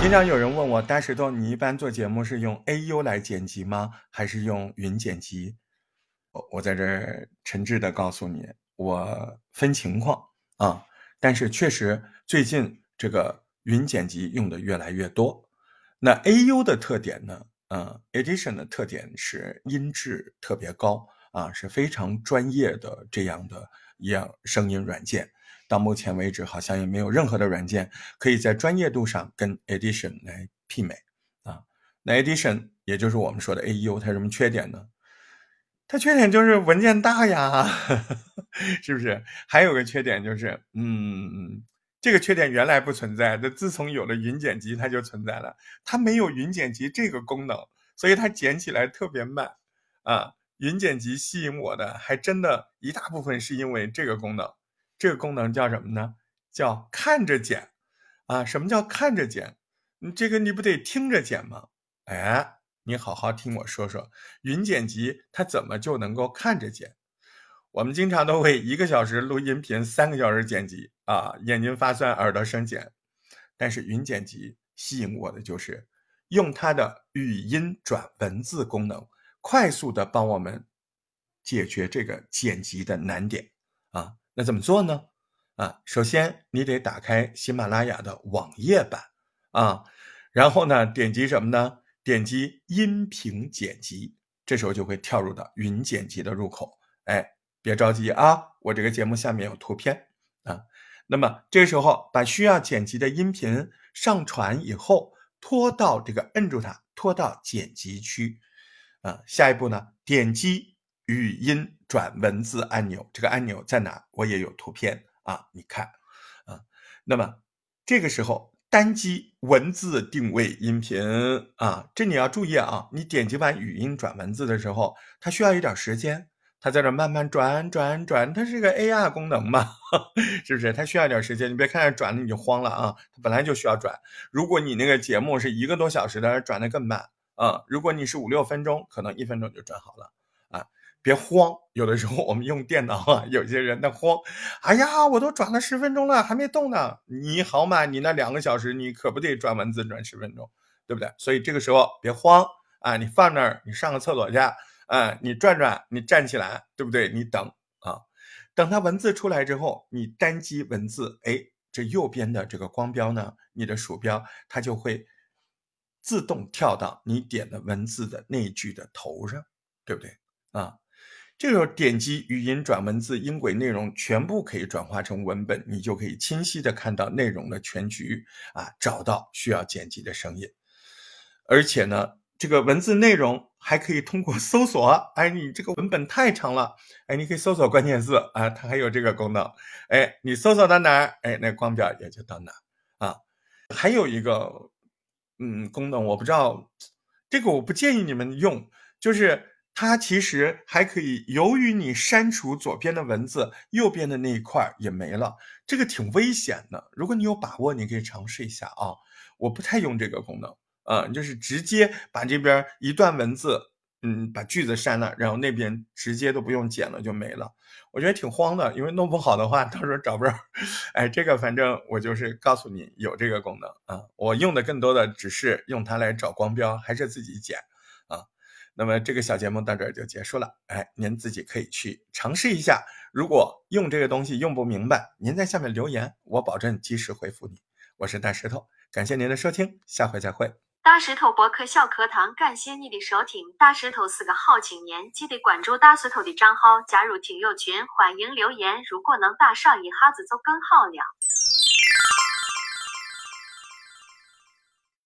经常有人问我，大石头，你一般做节目是用 AU 来剪辑吗？还是用云剪辑？我我在这儿诚挚的告诉你，我分情况啊。但是确实最近这个云剪辑用的越来越多。那 AU 的特点呢？嗯，Edition 的特点是音质特别高啊，是非常专业的这样的一样声音软件。到目前为止，好像也没有任何的软件可以在专业度上跟 Edition 来媲美啊。那 Edition 也就是我们说的 AU，它有什么缺点呢？它缺点就是文件大呀，是不是？还有个缺点就是，嗯，这个缺点原来不存在，的，自从有了云剪辑，它就存在了。它没有云剪辑这个功能，所以它剪起来特别慢啊。云剪辑吸引我的，还真的一大部分是因为这个功能。这个功能叫什么呢？叫看着剪，啊，什么叫看着剪？你这个你不得听着剪吗？哎，你好好听我说说，云剪辑它怎么就能够看着剪？我们经常都会一个小时录音频，三个小时剪辑啊，眼睛发酸，耳朵生茧。但是云剪辑吸引我的就是用它的语音转文字功能，快速的帮我们解决这个剪辑的难点啊。那怎么做呢？啊，首先你得打开喜马拉雅的网页版啊，然后呢，点击什么呢？点击音频剪辑，这时候就会跳入到云剪辑的入口。哎，别着急啊，我这个节目下面有图片啊。那么这时候把需要剪辑的音频上传以后，拖到这个摁住它，拖到剪辑区啊。下一步呢，点击。语音转文字按钮，这个按钮在哪？我也有图片啊，你看啊。那么这个时候单击文字定位音频啊，这你要注意啊。你点击完语音转文字的时候，它需要一点时间，它在这慢慢转转转，它是个 AR 功能嘛，是不是？它需要一点时间，你别看着转了你就慌了啊，它本来就需要转。如果你那个节目是一个多小时的，转的更慢啊。如果你是五六分钟，可能一分钟就转好了啊。别慌，有的时候我们用电脑啊，有些人那慌，哎呀，我都转了十分钟了，还没动呢。你好嘛，你那两个小时，你可不得转文字转十分钟，对不对？所以这个时候别慌啊，你放那儿，你上个厕所去，啊，你转转，你站起来，对不对？你等啊，等它文字出来之后，你单击文字，哎，这右边的这个光标呢，你的鼠标它就会自动跳到你点的文字的那一句的头上，对不对？啊。这个时候点击语音转文字，音轨内容全部可以转化成文本，你就可以清晰的看到内容的全局啊，找到需要剪辑的声音。而且呢，这个文字内容还可以通过搜索，哎，你这个文本太长了，哎，你可以搜索关键字啊，它还有这个功能，哎，你搜索到哪儿，哎，那光标也就到哪啊。还有一个嗯功能，我不知道这个，我不建议你们用，就是。它其实还可以，由于你删除左边的文字，右边的那一块也没了，这个挺危险的。如果你有把握，你可以尝试一下啊。我不太用这个功能，嗯，就是直接把这边一段文字，嗯，把句子删了，然后那边直接都不用剪了就没了。我觉得挺慌的，因为弄不好的话，到时候找不着。哎，这个反正我就是告诉你有这个功能啊。我用的更多的只是用它来找光标，还是自己剪啊。那么这个小节目到这儿就结束了，哎，您自己可以去尝试一下。如果用这个东西用不明白，您在下面留言，我保证及时回复你。我是大石头，感谢您的收听，下回再会。大石头博客小课堂，感谢你的收听。大石头是个好青年，记得关注大石头的账号，加入听友群，欢迎留言。如果能打赏一下子就更好了。